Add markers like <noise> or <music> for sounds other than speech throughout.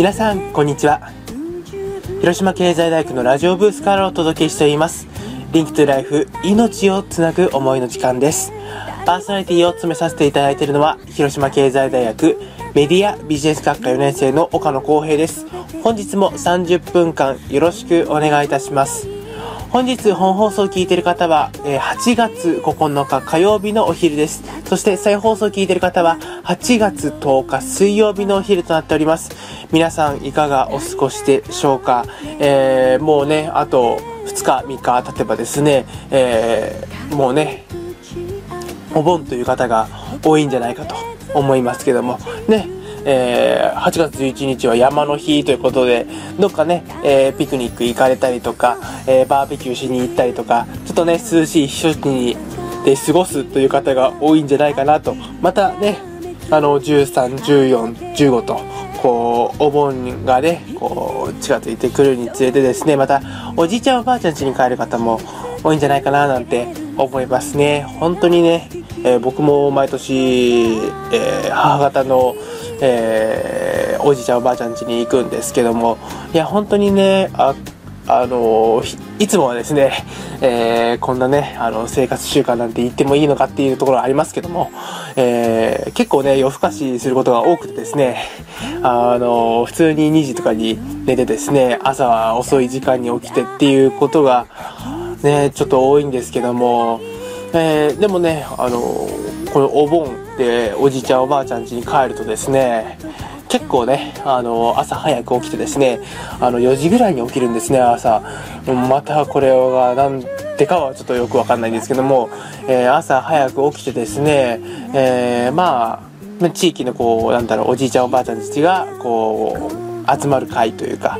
皆さんこんにちは。広島経済大学のラジオブースからお届けしています。リンクトゥライフ命をつなぐ思いの時間です。パーソナリティを務めさせていただいているのは広島経済大学メディアビジネス学科4年生の岡野光平です。本日も30分間よろしくお願いいたします。本日本放送を聞いている方は、え8月9日火曜日のお昼です。そして再放送を聞いている方は8月10日水曜日のお昼となっております。皆さんいかがお過ごしでしょうか、えー、もうね、あと2日3日経てばですね、えー、もうね、お盆という方が多いんじゃないかと思いますけども、ね、えー、8月11日は山の日ということで、どっかね、えー、ピクニック行かれたりとか、えー、バーベキューしに行ったりとか、ちょっとね、涼しい避暑地にで過ごすという方が多いんじゃないかなと。またね、あの、13、14、15と、こう、お盆がね、こう、近づいてくるにつれてですね、また、おじいちゃんおばあちゃん家に帰る方も多いんじゃないかななんて思いますね。本当にね、えー、僕も毎年、えー、母方のえー、おじいちゃんおばあちゃん家に行くんですけどもいや本当にねああのいつもはですね、えー、こんなねあの生活習慣なんて言ってもいいのかっていうところありますけども、えー、結構ね夜更かしすることが多くてですねあの普通に2時とかに寝てですね朝は遅い時間に起きてっていうことがねちょっと多いんですけども、えー、でもねあのこのお盆でおじいちゃんおばあちゃん家に帰るとですね結構ねあの朝早く起きてですねあの4時ぐらいに起きるんですね朝。またこれが何でかはちょっとよくわかんないんですけども、えー、朝早く起きてですね、えー、まあ地域のこうなんだろうおじいちゃんおばあちゃんたちがこう集まる会というか、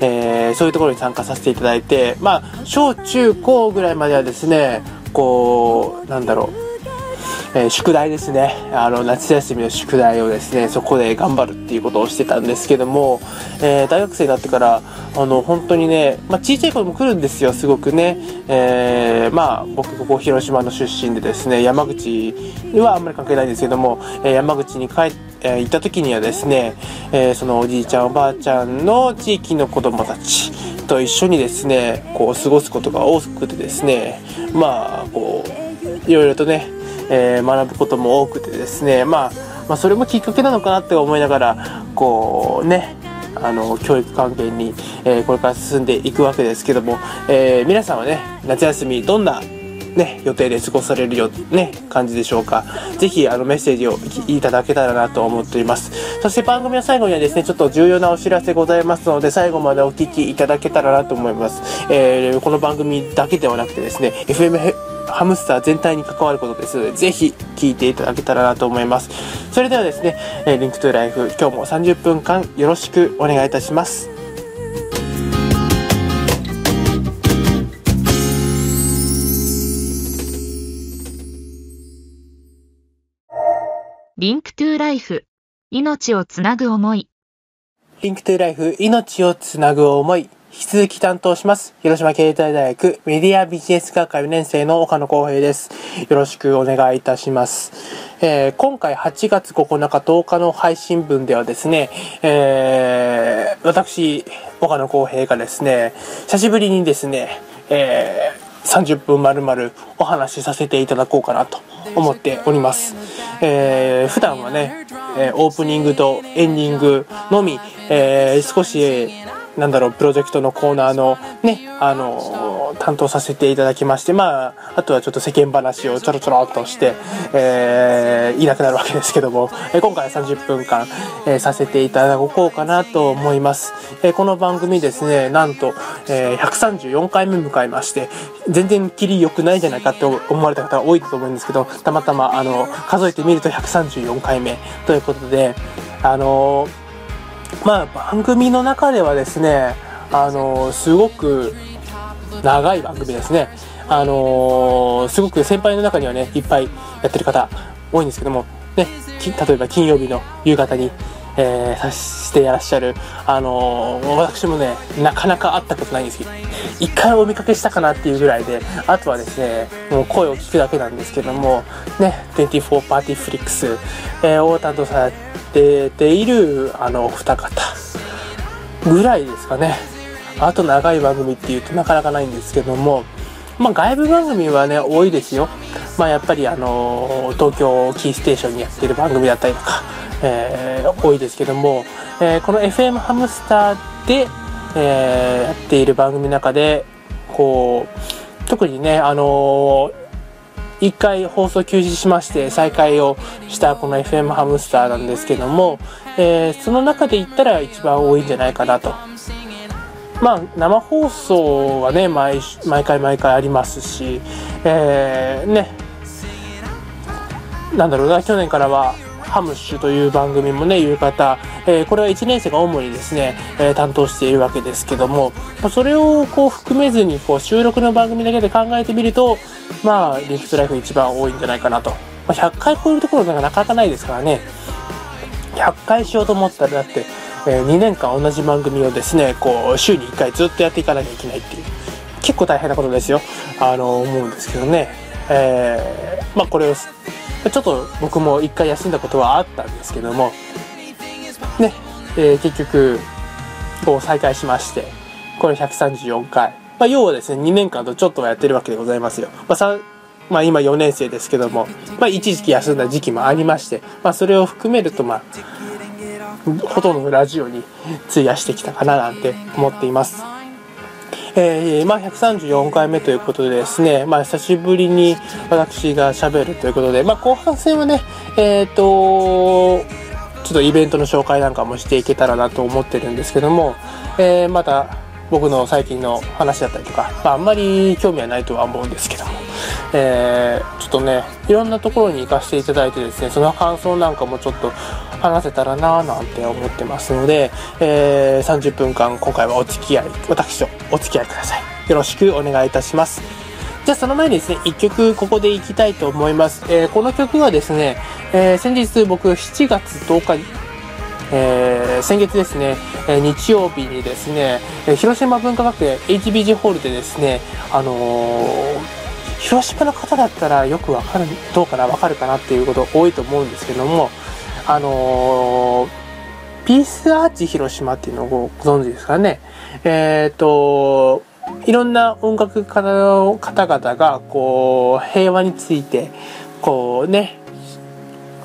えー、そういうところに参加させていただいてまあ小中高ぐらいまではですねこうなんだろうえー、宿題ですね。あの夏休みの宿題をですねそこで頑張るっていうことをしてたんですけども、えー、大学生になってからあの本当にね、まあ、小さい子も来るんですよすごくね、えー、まあ僕ここ広島の出身でですね山口にはあんまり関係ないんですけども、え山口に帰ってえー、行った時にはですね、えー、そのおじいちゃんおばあちゃんの地域の子供たちと一緒にですねこう過ごすことが多くてですねまあこういろいろとねえー、学ぶことも多くてですね、まあ、まあ、それもきっかけなのかなって思いながらこうねあの教育関係に、えー、これから進んでいくわけですけども、えー、皆さんはね夏休みどんなね、予定で過ごされるよ、ね、感じでしょうか。ぜひ、あの、メッセージをいただけたらなと思っております。そして番組の最後にはですね、ちょっと重要なお知らせございますので、最後までお聞きいただけたらなと思います。えー、この番組だけではなくてですね、FM ハムスター全体に関わることですので、ぜひ聞いていただけたらなと思います。それではですね、え Link to Life、今日も30分間よろしくお願いいたします。 Link to Life、命をつなぐ思い。 Link to Life、命をつなぐ思い。引き続き担当します。広島経済大学メディアビジネス学科4年生の岡野光平です。よろしくお願いいたします。えー、今回8月9日10日の配信分ではですね、えー、私、岡野光平がですね、久しぶりにですね、えー、30分まるまるお話しさせていただこうかなと思っております。えー、普段はね、え、オープニングとエンディングのみ、えー、少しなんだろう、プロジェクトのコーナーのね、あの、担当させていただきまして、まあ、あとはちょっと世間話をちょろちょろっとして、えー、いなくなるわけですけども、え今回は30分間、えー、させていただこうかなと思います。えー、この番組ですね、なんと、えー、134回目迎えまして、全然キリ良くないじゃないかって思われた方が多いと思うんですけど、たまたま、あの、数えてみると134回目ということで、あのーまあ番組の中ではですねあのすごく長い番組ですね。あのすごく先輩の中にはねいっぱいやってる方多いんですけどもね例えば金曜日の夕方にえー、してやらっしゃる、あのー、私もね、なかなか会ったことないんですけど、一回お見かけしたかなっていうぐらいで、あとはですね、もう声を聞くだけなんですけども、ね、24パーティーフリックス、えー、を担当されている、あの、お二方、ぐらいですかね。あと長い番組っていうとなかなかないんですけどもまあ外部番組はね多いですよ。まあやっぱりあの東京キーステーションにやってる番組だったりとか、えー、多いですけども、えー、この FM ハムスターで、えー、やっている番組の中でこう特にねあの1回放送休止しまして再開をしたこの FM ハムスターなんですけども、え、その中で言ったら一番多いんじゃないかなと。まあ生放送はね毎毎回毎回ありますし、えー、ねなんだろうな去年からはハムッシュという番組もね夕方、えー、これは1年生が主にですね、えー、担当しているわけですけどもそれをこう含めずにこう収録の番組だけで考えてみるとまあリフトライフ一番多いんじゃないかなと、まあ、100回超えるところがなかなかないですからね。100回しようと思ったらだって、えー、2年間同じ番組をですねこう週に1回ずっとやっていかなきゃいけないっていう。結構大変なことですよ。あの思うんですけどね。えー、まあこれをちょっと僕も一回休んだことはあったんですけども、ね、えー、結局、こう再開しまして、これ134回。まあ、要はですね、2年間とちょっとはやってるわけでございますよ。まあ、まあ、今4年生ですけども、まあ、一時期休んだ時期もありまして、まあ、それを含めると、まあ、ほとんどのラジオに費やしてきたかななんて思っています。えー、まあ、134回目ということでですね、まあ、久しぶりに私がしゃべるということで、まあ、後半戦はね、えっ、ー、と、ちょっとイベントの紹介なんかもしていけたらなと思ってるんですけども、えー、また僕の最近の話だったりとか、まあ、あんまり興味はないとは思うんですけども、えー、ちょっとね、いろんなところに行かせていただいてですね、その感想なんかもちょっと話せたらなぁなんて思ってますので、えー、30分間今回はお付き合い、私とお付き合いください。よろしくお願いいたします。じゃあその前にですね、一曲ここで行きたいと思います。えー、この曲はですね、えー、先日僕7月10日えー、先月ですね、え、日曜日にですね、え、広島文化学園 HBG ホールでですね、あのー、広島の方だったらよくわかる、どうかな、わかるかなっていうこと多いと思うんですけども、あのー、ピースアーチ広島っていうのをご存知ですかね。えっ、ー、と、いろんな音楽家の方々が、こう、平和について、こうね、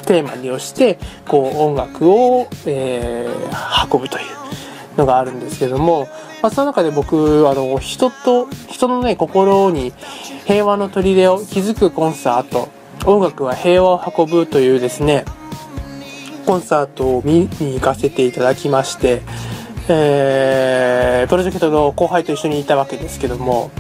テーマにをして、こう、音楽を、えー、運ぶというのがあるんですけども、まあ、その中で僕、あの、人と、人のね、心に平和の砦を築くコンサート、音楽は平和を運ぶというですね、コンサートを見に行かせていただきまして、えー、プロジェクトの後輩と一緒にいたわけですけども、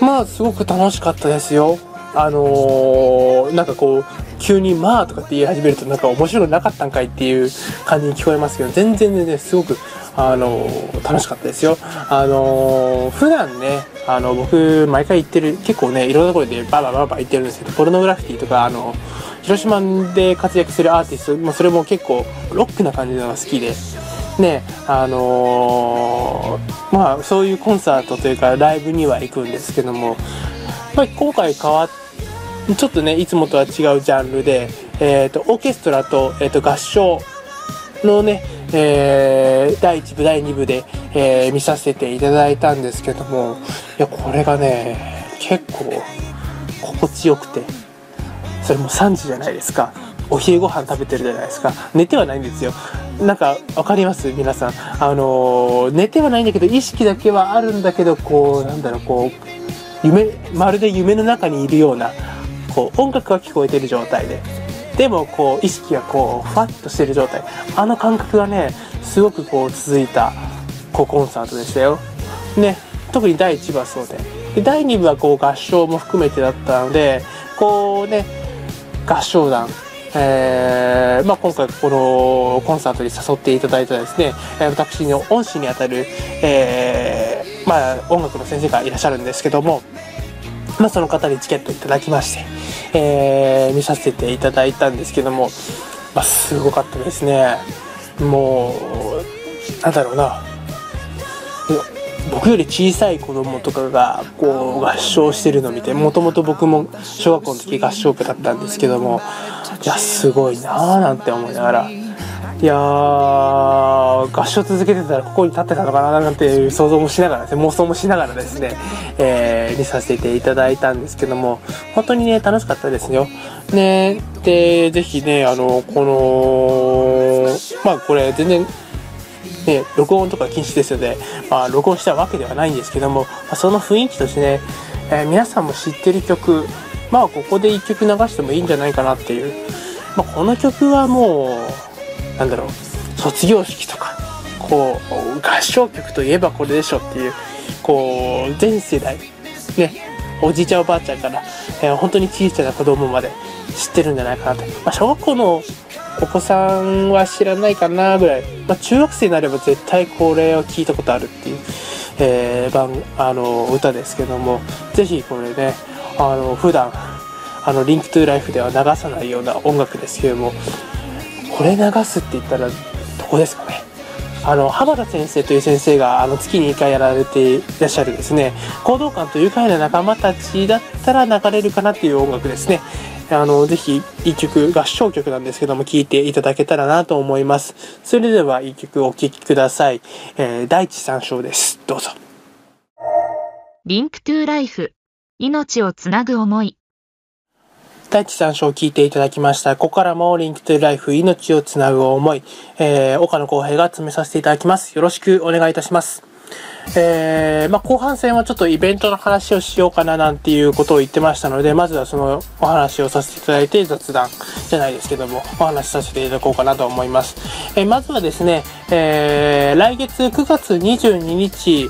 まあ、すごく楽しかったですよ。あのー、なんかこう、急に「まあ」とかって言い始めるとなんか面白くなかったんかいっていう感じに聞こえますけど全然全然すごくあの楽しかったですよあの普段ねあの僕毎回行ってる結構ねいろんなところでババババ行ってるんですけどポルノグラフィティとかあの広島で活躍するアーティスト、まあ、それも結構ロックな感じのが好きで。ねあのー、まあそういうコンサートというかライブには行くんですけども、まあ、今回変わっちょっとねいつもとは違うジャンルで、えーと、オーケストラと,、えーと、合唱のね、えー、第1部第2部で、えー、見させていただいたんですけどもいやこれがね結構心地よくて。それも3時じゃないですか。お昼ご飯食べてるじゃないですか。寝てはないんですよ。なんか分かります？皆さん。あの寝てはないんだけど意識だけはあるんだけどこうなんだろうこう夢まるで夢の中にいるようなこう音楽が聞こえてる状態で。でもこう意識がこうふわっとしてる状態。あの感覚がねすごくこう続いたこうコンサートでしたよ。ね特に第1部はそうで。で第2部はこう合唱も含めてだったのでこうね合唱団、えーまあ、今回このコンサートに誘っていただいたですね私の恩師にあたる、えーまあ、音楽の先生がいらっしゃるんですけども、まあ、その方にチケットいただきまして、えー、見させていただいたんですけども、まあ、すごかったですね。もうなんだろうな。僕より小さい子供とかがこう合唱してるのを見てもともと僕も小学校の時合唱部だったんですけどもいやすごいなーなんて思いながらいやー合唱続けてたらここに立ってたのかななんていう想像もしながらですね妄想もしながらですね、えー、見させていただいたんですけども本当にね楽しかったですよ。ねでぜひねあのこのまあこれ全然ね、録音とか禁止ですので、まあ、録音したわけではないんですけども、ま、その雰囲気としてね、えー、皆さんも知ってる曲、まあ、ここで1曲流してもいいんじゃないかなっていう、まあ、この曲はもう、なんだろう、卒業式とか、こう、合唱曲といえばこれでしょっていう、こう、全世代、ね、おじいちゃんおばあちゃんから、えー、本当に小さな子供まで知ってるんじゃないかなと。まあ、小学校のお子さんは知らないかなぐらい、まあ、中学生になれば絶対これを聞いたことあるっていう、えー、番あの歌ですけどもぜひこれねあの普段あのリンクトゥーライフでは流さないような音楽ですけどもこれ流すって言ったらどこですかねあの浜田先生という先生があの月に1回やられていらっしゃるですね行動感と愉快な仲間たちだったら流れるかなっていう音楽ですねあの、ぜひ、一曲、合唱曲なんですけども、聴いていただけたらなと思います。それでは、一曲お聴きください。えー、第一三章です。どうぞ。 Link to Life。命をつなぐ思い。第一三章を聞いていただきました。ここからも Link to Life、命をつなぐ思い、えー、岡野光平が務めさせていただきます。よろしくお願いいたします。えー、まあ、後半戦はちょっとイベントの話をしようかななんていうことを言ってましたので、まずはそのお話をさせていただいて雑談じゃないですけども、お話しさせていただこうかなと思います。えー、まずはですね、えー、来月9月22日、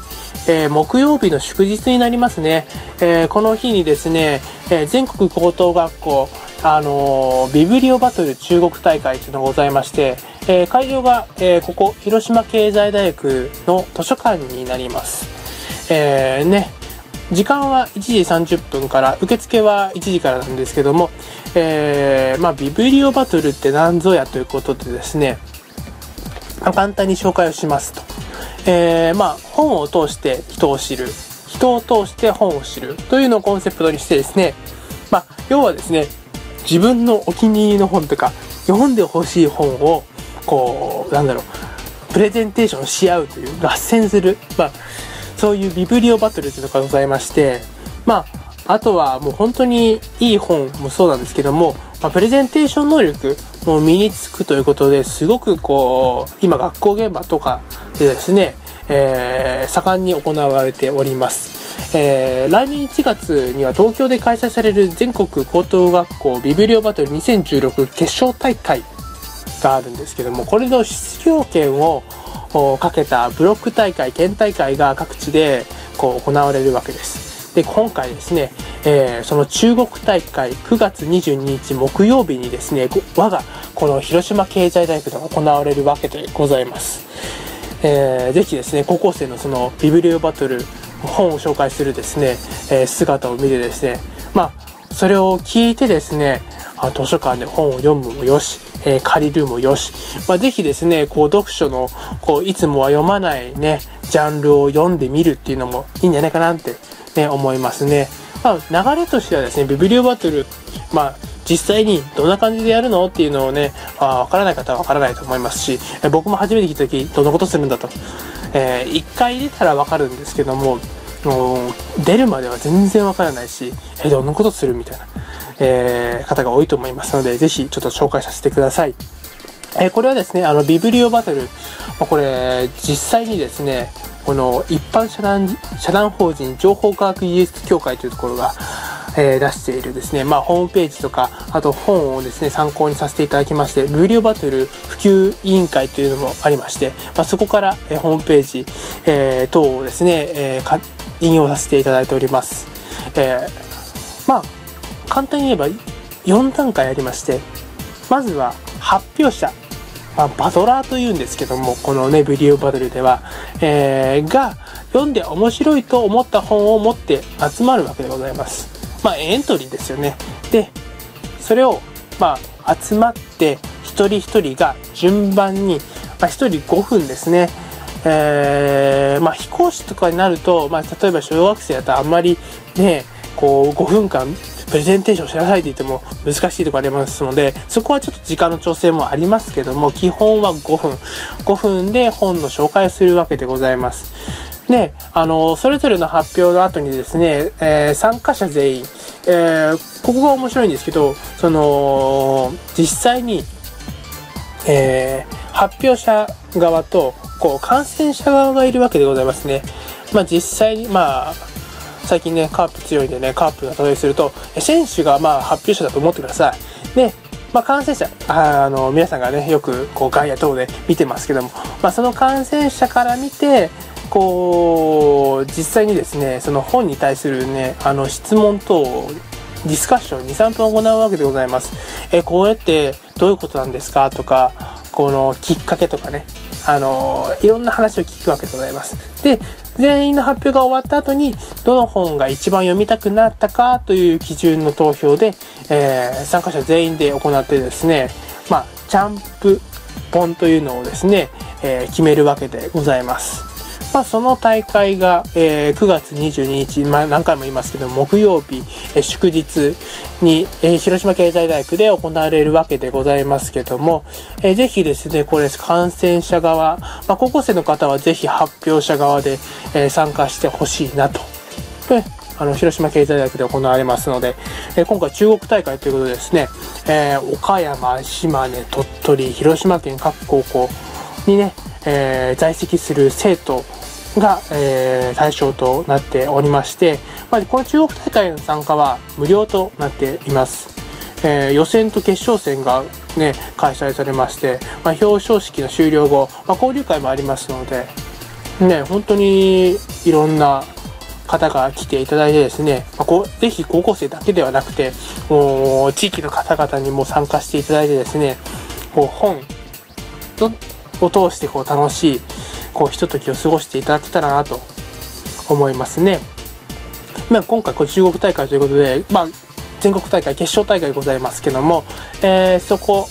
えー、木曜日の祝日になりますね。えー、この日にですね、えー、全国高等学校、あのビブリオバトル中国大会というのがございまして、え、会場が、え、ここ、広島経済大学の図書館になります。え、ね、時間は1時30分から、受付は1時からなんですけども、え、まあ、ビブリオバトルって何ぞやということでですね、簡単に紹介をしますと。えー、まあ、本を通して人を知る。人を通して本を知る。というのをコンセプトにしてですね、まあ、要はですね、自分のお気に入りの本とか、読んでほしい本をこうなんだろうプレゼンテーションし合うという合戦する、まあ、そういうビブリオバトルというのがございましてまああとはもう本当にいい本もそうなんですけども、まあ、プレゼンテーション能力も身につくということですごくこう今学校現場とかでですね、えー、盛んに行われております。えー、来年1月には東京で開催される全国高等学校ビブリオバトル2016決勝大会があるんですけどもこれの出場権をかけたブロック大会県大会が各地でこう行われるわけですで今回ですね、えー、その中国大会9月22日木曜日にですね我がこの広島経済大学で行われるわけでございます、えー、ぜひですね高校生のそのビブリオバトル本を紹介するですね、えー、姿を見てですねまあそれを聞いてですね図書館で本を読むもよしえー、借りるもよし、まあ、ぜひですね、こう、読書の、こう、いつもは読まないね、ジャンルを読んでみるっていうのもいいんじゃないかなって、ね、思いますね。まあ、流れとしてはですね、ビブリオバトル、まあ、実際にどんな感じでやるのっていうのをね、あわからない方はわからないと思いますし、僕も初めて聞いた時、どんなことするんだと。えー、一回出たらわかるんですけども、もう出るまでは全然わからないし、えどんなことするみたいな。えー、方が多いと思いますので、ぜひちょっと紹介させてください。え、これはですね、あの、ビブリオバトル、これ、実際にですね、この一般社団、社団法人情報科学技術協会というところが、えー、出しているですね、まあ、ホームページとか、あと本をですね、参考にさせていただきまして、ビブリオバトル普及委員会というのもありまして、まあ、そこから、えー、ホームページ、えー、等をですね、えー、引用させていただいております。えー、まあ、簡単に言えば4段階ありましてまずは発表者、まあ、バトラーというんですけどもこのねビデオバトルでは、えー、が読んで面白いと思った本を持って集まるわけでございます。まあエントリーですよね。でそれをまあ集まって一人一人が順番に、まあ、1人5分ですね。えー、まあ、飛行士とかになると、まあ、例えば小学生だとあんまりねこう5分間プレゼンテーションしなさいって言っても難しいところありますので、そこはちょっと時間の調整もありますけども、基本は5分。5分で本の紹介をするわけでございます。で、あの、それぞれの発表の後にですね、えー、参加者全員、えー、ここが面白いんですけど、その、実際に、えー、発表者側と、こう、感染者側がいるわけでございますね。まあ、実際に、まあ、最近ね、カープ強いんでね、カープが例えすると、選手がまあ発表者だと思ってください。で、まあ、感染者あの皆さんがねよくこう外野等で見てますけども、まあ、その感染者から見てこう実際にですねその本に対するねあの質問等ディスカッション23分行うわけでございます。えこうやってどういうことなんですか？とかこのきっかけとかねあのいろんな話を聞くわけでございます。で全員の発表が終わった後にどの本が一番読みたくなったかという基準の投票で、えー、参加者全員で行ってですねまあチャンプ本というのをですね、えー、決めるわけでございます。まあ、その大会が、えー、9月22日、まあ、何回も言いますけど木曜日、えー、祝日に、えー、広島経済大学で行われるわけでございますけども、えー、ぜひですねこれ感染者側、まあ、高校生の方はぜひ発表者側で、えー、参加してほしいなと。であの広島経済大学で行われますので、えー、今回中国大会ということでですね、えー、岡山、島根、鳥取、広島県各高校にね、えー、在籍する生徒が、えー、対象となっておりまして、まあ、この中国大会の参加は無料となっています。えー、予選と決勝戦がね、開催されまして、まあ、表彰式の終了後、まあ、交流会もありますので、ね、本当にいろんな方が来ていただいてですね、まあ、こうぜひ高校生だけではなくて、もう地域の方々にも参加していただいてですね、こう本を通してこう楽しいこうひとときを過ごしていただけたらなと思いますね。まあ、今回こう中国大会ということで、まあ、全国大会決勝大会ございますけども、えー、そこ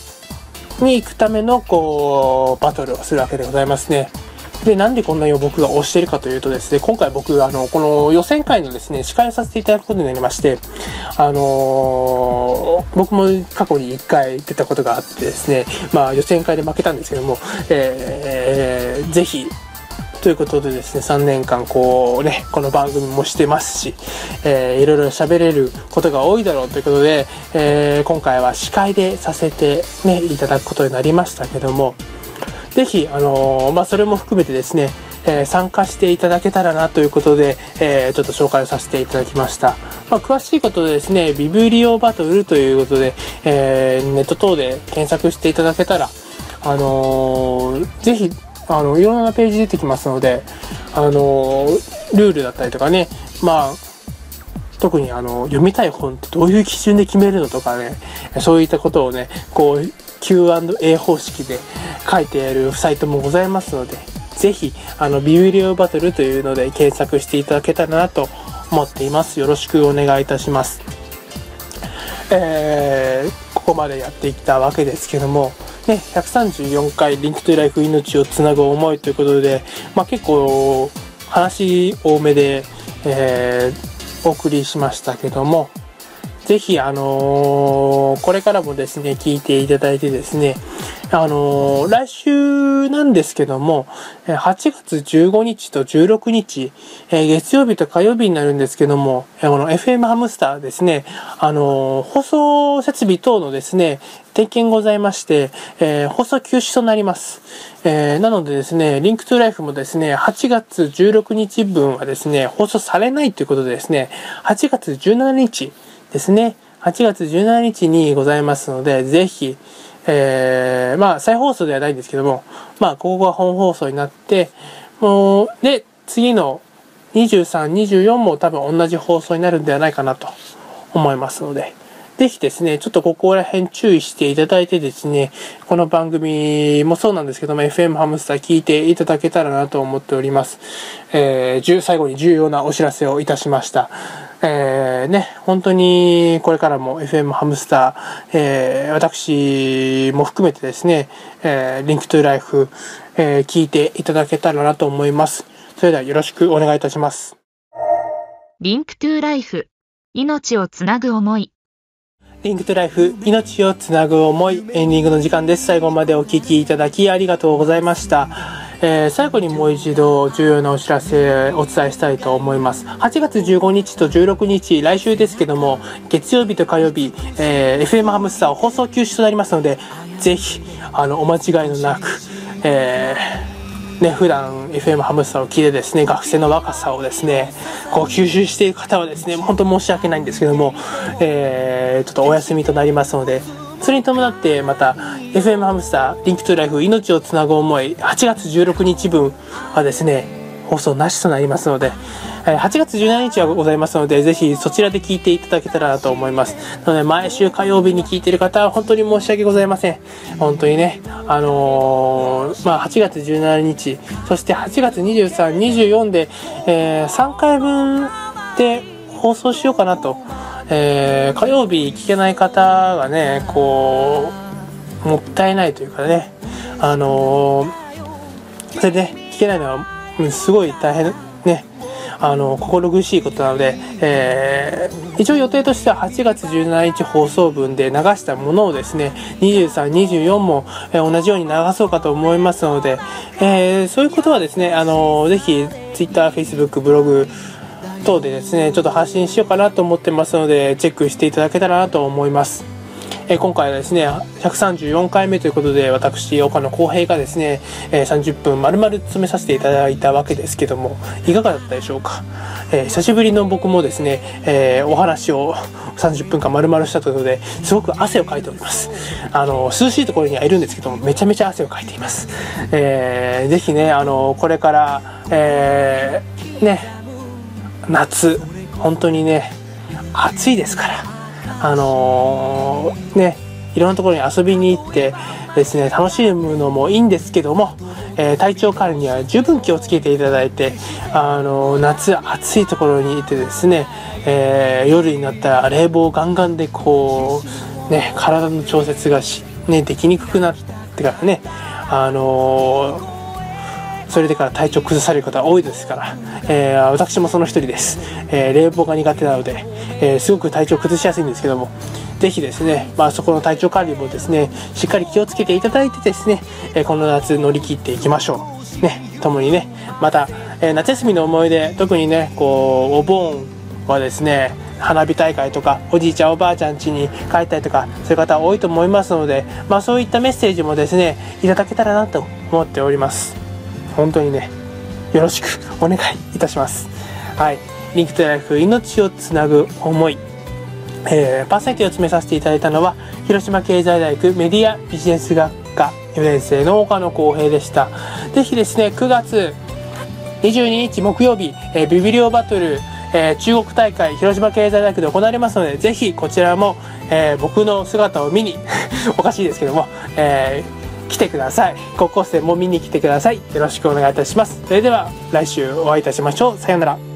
に行くためのこうバトルをするわけでございますね。で、なんでこんなに僕が推してるかというとですね、今回僕、あの、この予選会のですね、司会をさせていただくことになりまして、あのー、僕も過去に1回出たことがあってですね、まあ予選会で負けたんですけども、えー、ぜひ、ということでですね、3年間こうね、この番組もしてますし、えー、いろいろ喋れることが多いだろうということで、えー、今回は司会でさせてね、いただくことになりましたけども、ぜひ、あのー、まあ、それも含めてですね、えー、参加していただけたらなということで、えー、ちょっと紹介をさせていただきました。まあ、詳しいことでですね、ビブリオバトルということで、えー、ネット等で検索していただけたら、あのー、ぜひ、あの、いろんなページ出てきますので、あのルールだったりとかね、まあ、特にあの、読みたい本ってどういう基準で決めるのとかね、そういったことをね、こう、Q&A 方式で書いてあるサイトもございますので、ぜひ、あの、ビューリオバトルというので検索していただけたらなと思っています。よろしくお願いいたします。えー、ここまでやっていったわけですけども、ね、134回リンクトゥライフ命をつなぐ思いということで、まあ、結構話多めで、えー、お送りしましたけども、ぜひ、あのー、これからもですね、聞いていただいてですね、あのー、来週なんですけども、8月15日と16日、えー、月曜日と火曜日になるんですけども、この FM ハムスターですね、あの放送設備等のですね、点検ございまして、え放送休止となります。えなのでですね、リンクトゥライフもですね、8月16日分はですね、放送されないということでですね、8月17日、ですね、8月17日にございますので、ぜひ、えー、まあ、再放送ではないんですけども、まあ、ここが本放送になって、もう、で、次の23、24も多分同じ放送になるんではないかなと思いますので、ぜひですね、ちょっとここら辺注意していただいてですね、この番組もそうなんですけども、FM ハムスター聞いていただけたらなと思っております。えー、最後に重要なお知らせをいたしました。えー、ね、本当にこれからも FM ハムスター、えー、私も含めてですね、えー、 Link to Life、えー、聞いていただけたらなと思います。それではよろしくお願いいたします。 Link to Life 命をつなぐ思い。 Link to Life、命をつなぐ思い、エンディングの時間です。最後までお聞きいただきありがとうございました。えー最後にもう一度重要なお知らせお伝えしたいと思います。8月15日と16日、来週ですけども、月曜日と火曜日、えー FM ハムスター放送休止となりますので、ぜひ、あの、お間違いのなく、えーね、普段 FM ハムスターを聞いてですね、学生の若さをですね、こう吸収している方はですね、本当申し訳ないんですけども、えー、ちょっとお休みとなりますので、それに伴ってまた FM ハムスターリンクトゥライフ命をつなぐ思い8月16日分はですね、放送なしとなりますので、えー8月17日はございますので、ぜひそちらで聞いていただけたらなと思います。なので、毎週火曜日に聞いている方は本当に申し訳ございません。本当にね、あのーまあ、8月17日、そして8月23、24で、えー3回分で放送しようかなと。えー火曜日聞けない方がね、こう、もったいないというかね、あのーそれでね、聞けないのは、すごい大変、ね、あの、心苦しいことなので、えー一応予定としては8月17日放送分で流したものをですね、23、24も、えー同じように流そうかと思いますので、えーそういうことはですね、あのぜひ、Twitter、Facebook、ブログ、等でですね、ちょっと発信しようかなと思ってますので、チェックしていただけたらなと思います。え今回はですね、134回目ということで、私、岡野浩平がですね、え30分丸々詰めさせていただいたわけですけども、いかがだったでしょうか？えー久しぶりの僕もですね、えーお話を30分間丸々したということで、すごく汗をかいております。あの、涼しいところにはいるんですけども、めちゃめちゃ汗をかいています。えーぜひね、あの、これから、えーね、夏本当にね暑いですからあのーねいろんなところに遊びに行ってですね楽しむのもいいんですけども、えー体調管理には十分気をつけていただいて、あのー夏暑いところにいてですね、えー夜になったら冷房ガンガンでこうね体の調節がし、ね、できにくくなってからねあのそれでから体調崩される方多いですから、えー私もその一人です、えー冷房が苦手なので、えーすごく体調崩しやすいんですけどもぜひですね、まあ、そこの体調管理もですねしっかり気をつけていただいてですね、えこの夏乗り切っていきましょう。ね共にねまた、え夏休みの思い出特にねこうお盆はですね花火大会とかおじいちゃんおばあちゃん家に帰ったりとかそういう方多いと思いますので、まあ、そういったメッセージもですねいただけたらなと思っております。本当にねよろしくお願いいたします。はい。リンクトライフ命をつなぐ思い。えーパーソナリティを詰めさせていただいたのは広島経済大学メディアビジネス学科4年生の岡野光平でした。ぜひですね9月22日木曜日、えービビリオバトル、えー中国大会広島経済大学で行われますのでぜひこちらも、えー僕の姿を見に <laughs> おかしいですけども、えー来てください。高校生も見に来てください。よろしくお願いいたします。それでは来週お会いいたしましょう。さようなら。